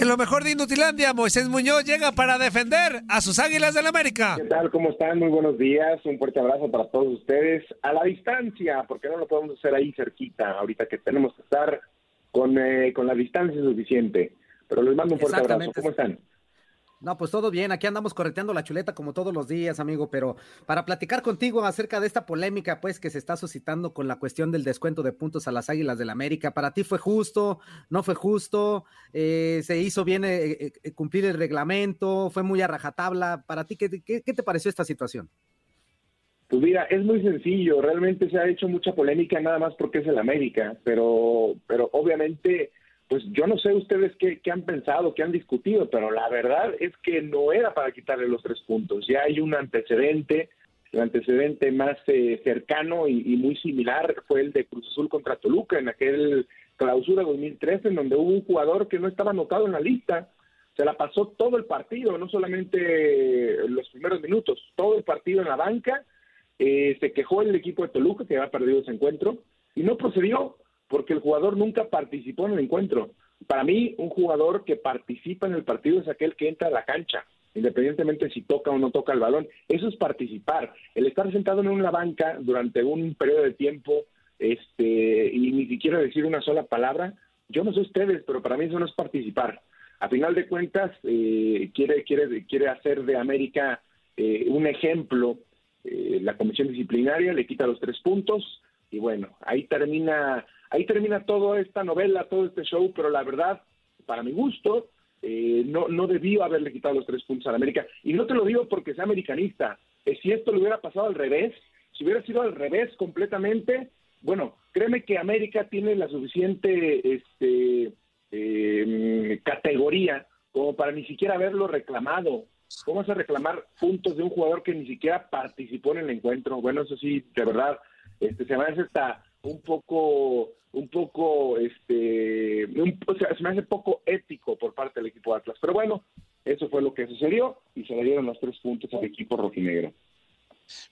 En lo mejor de Inutilandia, Moisés Muñoz llega para defender a sus Águilas del América. ¿Qué tal? ¿Cómo están? Muy buenos días. Un fuerte abrazo para todos ustedes. A la distancia, porque no lo podemos hacer ahí cerquita, ahorita que tenemos que estar con, eh, con la distancia suficiente. Pero les mando un fuerte abrazo. ¿Cómo están? No, pues todo bien, aquí andamos correteando la chuleta como todos los días, amigo, pero para platicar contigo acerca de esta polémica, pues, que se está suscitando con la cuestión del descuento de puntos a las Águilas del América, ¿para ti fue justo? ¿No fue justo? Eh, ¿Se hizo bien eh, eh, cumplir el reglamento? ¿Fue muy a rajatabla? ¿Para ti qué te pareció esta situación? Pues mira, es muy sencillo, realmente se ha hecho mucha polémica nada más porque es el América, pero, pero obviamente pues yo no sé ustedes qué, han pensado, qué han discutido, pero la verdad es que no era para quitarle los tres puntos. Ya hay un antecedente, el antecedente más eh, cercano y, muy similar fue el de Cruz Azul contra Toluca en aquel clausura 2013, en donde hubo un jugador que no estaba anotado en la lista. Se la pasó todo el partido, no solamente los primeros minutos, todo el partido en la banca. Eh, se quejó el equipo de Toluca que había perdido ese encuentro y no procedió porque el jugador nunca participó en el encuentro. Para mí, un jugador que participa en el partido es aquel que entra a la cancha, independientemente si toca o no toca el balón. Eso es participar. El estar sentado en una banca durante un periodo de tiempo este, y ni siquiera decir una sola palabra, yo no sé ustedes, pero para mí eso no es participar. A final de cuentas, eh, quiere, quiere, quiere hacer de América eh, un ejemplo. Eh, la comisión disciplinaria le quita los tres puntos y bueno, ahí termina Ahí termina toda esta novela, todo este show, pero la verdad, para mi gusto, eh, no, no debió haberle quitado los tres puntos a la América. Y no te lo digo porque sea americanista. Eh, si esto le hubiera pasado al revés, si hubiera sido al revés completamente, bueno, créeme que América tiene la suficiente este, em, categoría como para ni siquiera haberlo reclamado. ¿Cómo vas a reclamar puntos de un jugador que ni siquiera participó en el encuentro? Bueno, eso sí, de verdad, este, se me hace hasta un poco un poco, este, o sea, se me hace poco ético por parte del equipo de Atlas. Pero bueno, eso fue lo que sucedió y se le dieron los tres puntos al equipo rojinegro.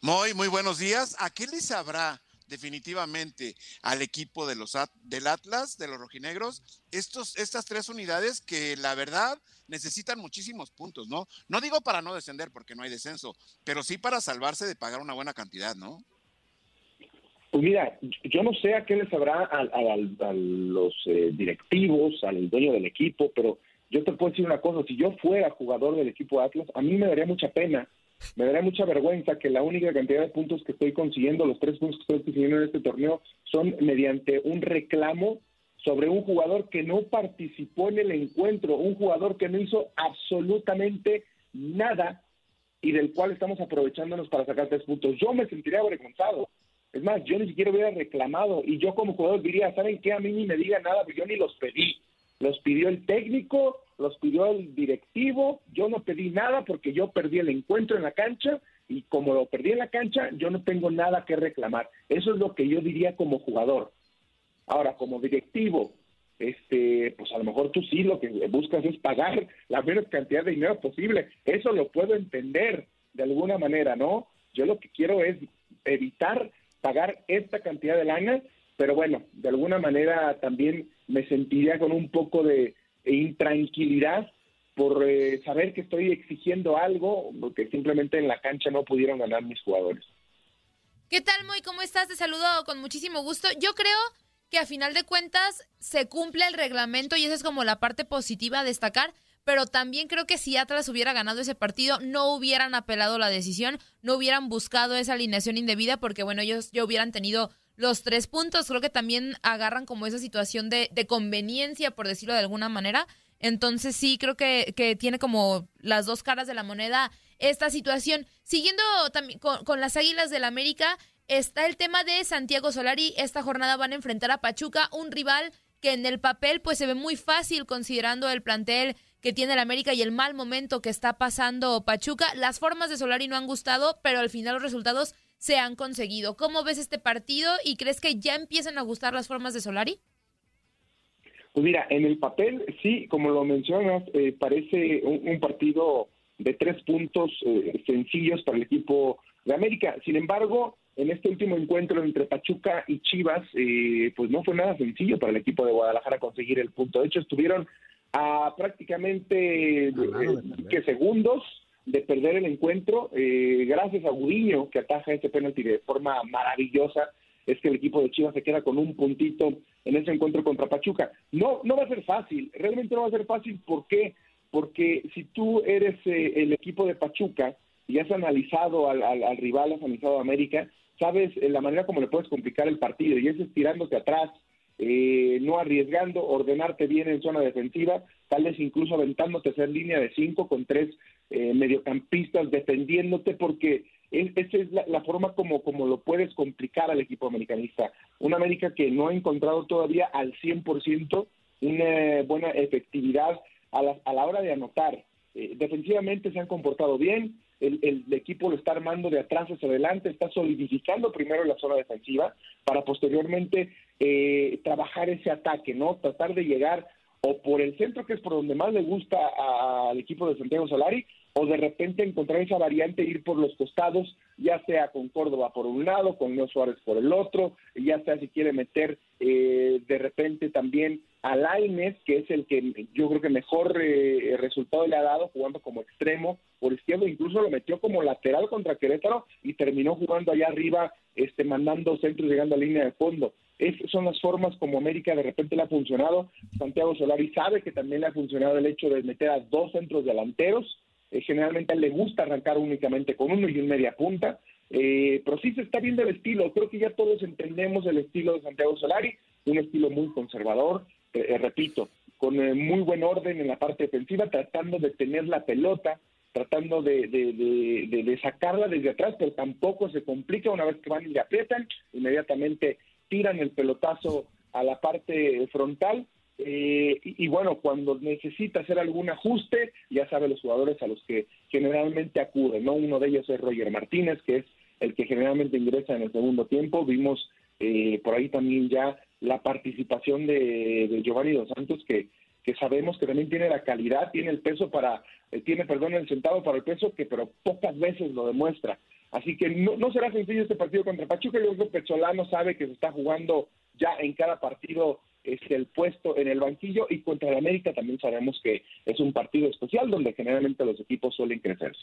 Muy, muy buenos días. ¿A qué le sabrá definitivamente al equipo de los del Atlas, de los rojinegros, estos, estas tres unidades que la verdad necesitan muchísimos puntos, ¿no? No digo para no descender porque no hay descenso, pero sí para salvarse de pagar una buena cantidad, ¿no? Pues mira, yo no sé a qué les habrá a, los eh, directivos, al dueño del equipo, pero yo te puedo decir una cosa, si yo fuera jugador del equipo Atlas, a mí me daría mucha pena, me daría mucha vergüenza que la única cantidad de puntos que estoy consiguiendo, los tres puntos que estoy consiguiendo en este torneo, son mediante un reclamo sobre un jugador que no participó en el encuentro, un jugador que no hizo absolutamente nada y del cual estamos aprovechándonos para sacar tres puntos. Yo me sentiría avergonzado. Es más, yo ni siquiera hubiera reclamado y yo como jugador diría, ¿saben qué? A mí ni me digan nada, porque yo ni los pedí. Los pidió el técnico, los pidió el directivo, yo no pedí nada porque yo perdí el encuentro en la cancha y como lo perdí en la cancha, yo no tengo nada que reclamar. Eso es lo que yo diría como jugador. Ahora, como directivo, este, pues a lo mejor tú sí lo que buscas es pagar la menos cantidad de dinero posible. Eso lo puedo entender de alguna manera, ¿no? Yo lo que quiero es evitar pagar esta cantidad de lana, pero bueno, de alguna manera también me sentiría con un poco de intranquilidad por eh, saber que estoy exigiendo algo que simplemente en la cancha no pudieron ganar mis jugadores. ¿Qué tal, Moy? ¿Cómo estás? Te saludo con muchísimo gusto. Yo creo que a final de cuentas se cumple el reglamento y esa es como la parte positiva a destacar pero también creo que si Atlas hubiera ganado ese partido, no hubieran apelado la decisión, no hubieran buscado esa alineación indebida, porque bueno, ellos ya hubieran tenido los tres puntos. Creo que también agarran como esa situación de, conveniencia, por decirlo de alguna manera. Entonces sí, creo que, que, tiene como las dos caras de la moneda esta situación. Siguiendo también con, las Águilas del América, está el tema de Santiago Solari. Esta jornada van a enfrentar a Pachuca, un rival que en el papel pues se ve muy fácil considerando el plantel que tiene el América y el mal momento que está pasando Pachuca. Las formas de Solari no han gustado, pero al final los resultados se han conseguido. ¿Cómo ves este partido y crees que ya empiezan a gustar las formas de Solari? Pues mira, en el papel sí, como lo mencionas, eh, parece un, partido de tres puntos eh, sencillos para el equipo de América. Sin embargo, en este último encuentro entre Pachuca y Chivas, eh, pues no fue nada sencillo para el equipo de Guadalajara conseguir el punto. De hecho, estuvieron a prácticamente que segundos de perder el encuentro, eh, gracias a Gudiño, que ataja ese penalti de forma maravillosa, es que el equipo de Chivas se queda con un puntito en ese encuentro contra Pachuca. No, no va a ser fácil, realmente no va a ser fácil, ¿por qué? Porque si tú eres eh, el equipo de Pachuca y has analizado al, al, rival, has analizado a América, sabes eh, la manera como le puedes complicar el partido y es estirándote atrás, eh, no arriesgando, ordenarte bien en zona defensiva, tal vez incluso aventándote a hacer línea de cinco con tres eh, mediocampistas defendiéndote, porque esa es la, forma como, como lo puedes complicar al equipo americanista. Una América que no ha encontrado todavía al 100% una buena efectividad a la, a la hora de anotar. Eh, defensivamente se han comportado bien, el, equipo lo está armando de atrás hacia adelante, está solidificando primero la zona defensiva para posteriormente eh, trabajar ese ataque, ¿no? Tratar de llegar o por el centro, que es por donde más le gusta al equipo de Santiago Solari, o de repente encontrar esa variante, ir por los costados, ya sea con Córdoba por un lado, con Leo Suárez por el otro, ya sea si quiere meter eh, de repente también a Laines, que es el que yo creo que mejor eh, resultado le ha dado jugando como extremo por izquierdo, incluso lo metió como lateral contra Querétaro y terminó jugando allá arriba, este mandando centros llegando a línea de fondo. Esas son las formas como América de repente le ha funcionado. Santiago Solari sabe que también le ha funcionado el hecho de meter a dos centros delanteros. Eh, generalmente le gusta arrancar únicamente con uno y un media punta. Eh, pero sí se está viendo el estilo. Creo que ya todos entendemos el estilo de Santiago Solari, un estilo muy conservador, eh, repito, con muy buen orden en la parte defensiva, tratando de tener la pelota, tratando de, de, sacarla desde atrás, pero tampoco se complica una vez que van y le aprietan, inmediatamente tiran el pelotazo a la parte frontal. Eh, y, bueno, cuando necesita hacer algún ajuste, ya sabe los jugadores a los que generalmente acuden, ¿no? Uno de ellos es Roger Martínez, que es el que generalmente ingresa en el segundo tiempo. Vimos eh, por ahí también ya la participación de, Giovanni Dos Santos, que, que sabemos que también tiene la calidad, tiene el peso para, eh, tiene, perdón, el centavo para el peso, que pero pocas veces lo demuestra. Así que no, no será sencillo este partido contra Pachuca. Yo creo que sabe que se está jugando ya en cada partido es el puesto en el banquillo y contra el América también sabemos que es un partido especial donde generalmente los equipos suelen crecerse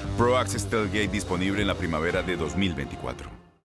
Pro Access Tailgate disponible en la primavera de 2024.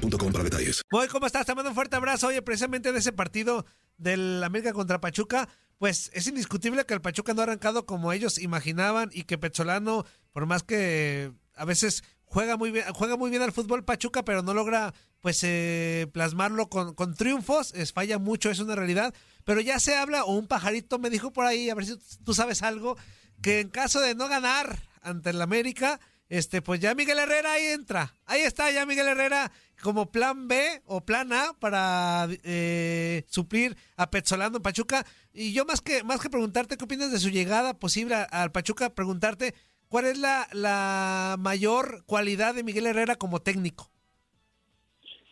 para detalles. ¿cómo estás? Te mando un fuerte abrazo. Oye, precisamente de ese partido del América contra Pachuca, pues es indiscutible que el Pachuca no ha arrancado como ellos imaginaban y que Petzolano, por más que a veces juega muy bien, juega muy bien al fútbol Pachuca, pero no logra pues eh, plasmarlo con, con triunfos, falla mucho, es una realidad. pero ya se habla, o un pajarito me dijo por ahí, a ver si tú sabes algo, que en caso de no ganar ante el América, este, pues ya Miguel Herrera ahí entra. Ahí está ya Miguel Herrera como plan B o plan A para eh, suplir a Petzolano en Pachuca. Y yo más que, más que preguntarte qué opinas de su llegada posible al Pachuca, preguntarte cuál es la, la mayor cualidad de Miguel Herrera como técnico.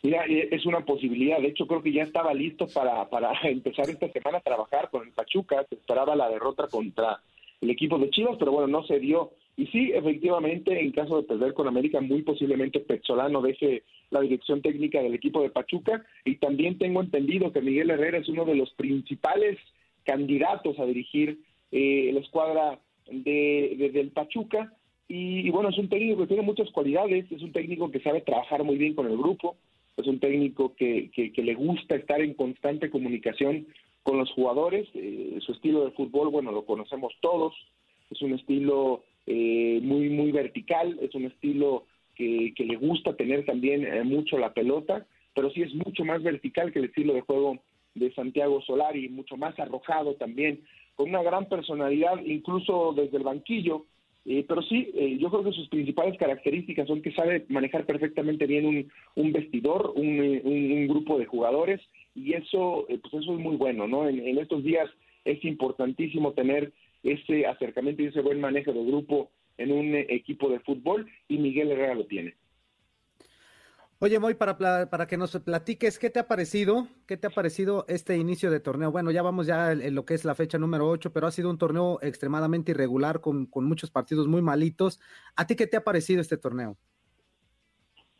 Mira, eh, es una posibilidad. De hecho, creo que ya estaba listo para, para empezar esta semana a trabajar con el Pachuca. Se esperaba la derrota contra el equipo de Chivas, pero bueno, no se dio. Y sí, efectivamente, en caso de perder con América, muy posiblemente Petzolano deje la dirección técnica del equipo de Pachuca. Y también tengo entendido que Miguel Herrera es uno de los principales candidatos a dirigir eh, la escuadra de, del Pachuca. Y, bueno, es un técnico que tiene muchas cualidades, es un técnico que sabe trabajar muy bien con el grupo, es un técnico que, que, le gusta estar en constante comunicación con los jugadores. Eh, su estilo de fútbol, bueno, lo conocemos todos, es un estilo eh, muy, muy vertical, es un estilo que, le gusta tener también eh, mucho la pelota, pero sí es mucho más vertical que el estilo de juego de Santiago Solari, mucho más arrojado también, con una gran personalidad, incluso desde el banquillo. Eh, pero sí, yo creo que sus principales características son que sabe manejar perfectamente bien un, vestidor, un, un, grupo de jugadores, y eso, pues eso es muy bueno, ¿no? En, en estos días es importantísimo tener ese acercamiento y ese buen manejo de grupo en un eh, equipo de fútbol y Miguel Herrera lo tiene. Oye, Moy, para, para que nos platiques, ¿qué te ha parecido? ¿Qué te ha parecido este inicio de torneo? Bueno, ya vamos ya en, lo que es la fecha número 8, pero ha sido un torneo extremadamente irregular con, con, muchos partidos muy malitos. ¿A ti qué te ha parecido este torneo?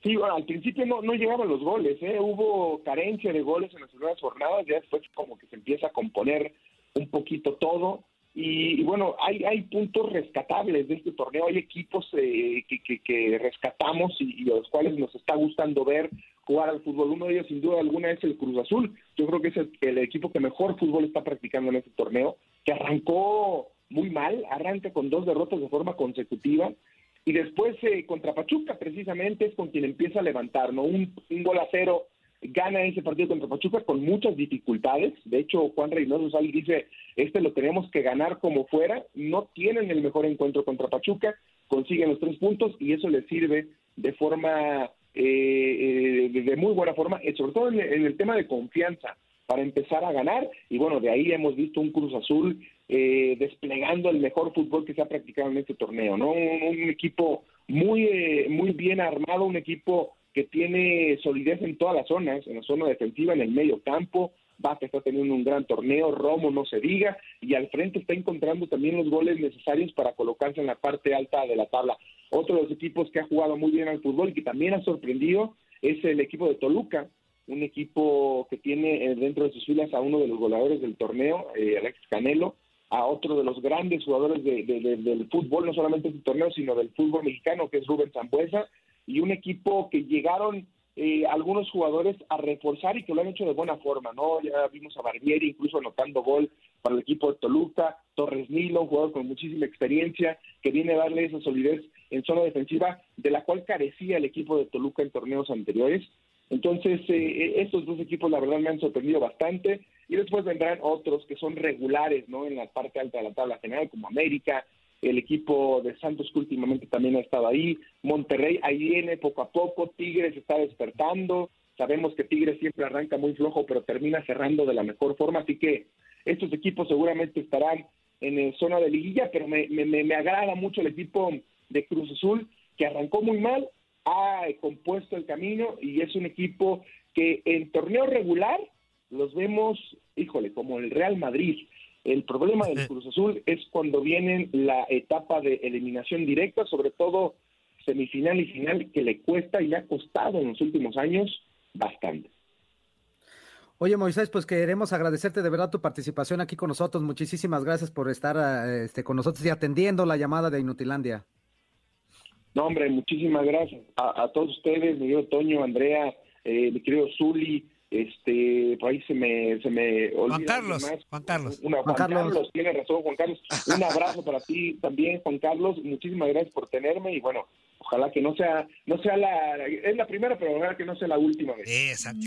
Sí, bueno, al principio no, no llegaban los goles, ¿eh? hubo carencia de goles en las primeras jornadas, ya después como que se empieza a componer un poquito todo. Y, bueno, hay, hay puntos rescatables de este torneo, hay equipos eh, que, que, rescatamos y, a los cuales nos está gustando ver jugar al fútbol. Uno de ellos, sin duda alguna, es el Cruz Azul. Yo creo que es el, equipo que mejor fútbol está practicando en este torneo, que arrancó muy mal, arranca con dos derrotas de forma consecutiva. Y después eh, contra Pachuca, precisamente, es con quien empieza a levantar, ¿no? Un, un gol a cero gana ese partido contra Pachuca con muchas dificultades. De hecho, Juan Reynoso Sal dice, este lo tenemos que ganar como fuera. No tienen el mejor encuentro contra Pachuca, consiguen los tres puntos y eso les sirve de forma, eh, eh de muy buena forma, eh, sobre todo en, el tema de confianza para empezar a ganar. Y bueno, de ahí hemos visto un Cruz Azul eh, desplegando el mejor fútbol que se ha practicado en este torneo, ¿no? Un, equipo muy, muy bien armado, un equipo que tiene solidez en todas las zonas, en la zona defensiva, en el medio campo, Vázquez está teniendo un gran torneo, Romo no se diga, y al frente está encontrando también los goles necesarios para colocarse en la parte alta de la tabla. Otro de los equipos que ha jugado muy bien al fútbol y que también ha sorprendido es el equipo de Toluca, un equipo que tiene eh, dentro de sus filas a uno de los goleadores del torneo, eh, Alex Canelo, a otro de los grandes jugadores del fútbol, no solamente del torneo, sino del fútbol mexicano, que es Rubén Zambuesa, y un equipo que llegaron eh, algunos jugadores a reforzar y que lo han hecho de buena forma, ¿no? Ya vimos a Barbieri incluso anotando gol para el equipo de Toluca, Torres Nilo, un jugador con muchísima experiencia, que viene a darle esa solidez en zona defensiva, de la cual carecía el equipo de Toluca en torneos anteriores. Entonces, eh, eh, estos dos equipos la verdad me han sorprendido bastante y después vendrán otros que son regulares, ¿no? En la parte alta de la tabla general, como América, el equipo de Santos que últimamente también ha estado ahí, Monterrey ahí viene poco a poco, Tigres está despertando, sabemos que Tigres siempre arranca muy flojo, pero termina cerrando de la mejor forma, así que estos equipos seguramente estarán en el zona de liguilla, pero me, me, me agrada mucho el equipo de Cruz Azul, que arrancó muy mal, ha compuesto el camino y es un equipo que en torneo regular los vemos, híjole, como el Real Madrid, el problema del Cruz Azul es cuando viene la etapa de eliminación directa, sobre todo semifinal y final, que le cuesta y le ha costado en los últimos años bastante. Oye, Moisés, pues queremos agradecerte de verdad tu participación aquí con nosotros. Muchísimas gracias por estar eh, este, con nosotros y atendiendo la llamada de Inutilandia. No, hombre, muchísimas gracias a, todos ustedes, mi querido Toño, Andrea, eh, mi querido Zuli, este por ahí se me se me olvida Juan Carlos Juan Carlos. Juan, Carlos. tiene razón Juan Carlos. Un abrazo para ti también Juan Carlos. Muchísimas gracias por tenerme y bueno ojalá que no sea no sea la es la primera pero ojalá que no sea la última vez. Exacto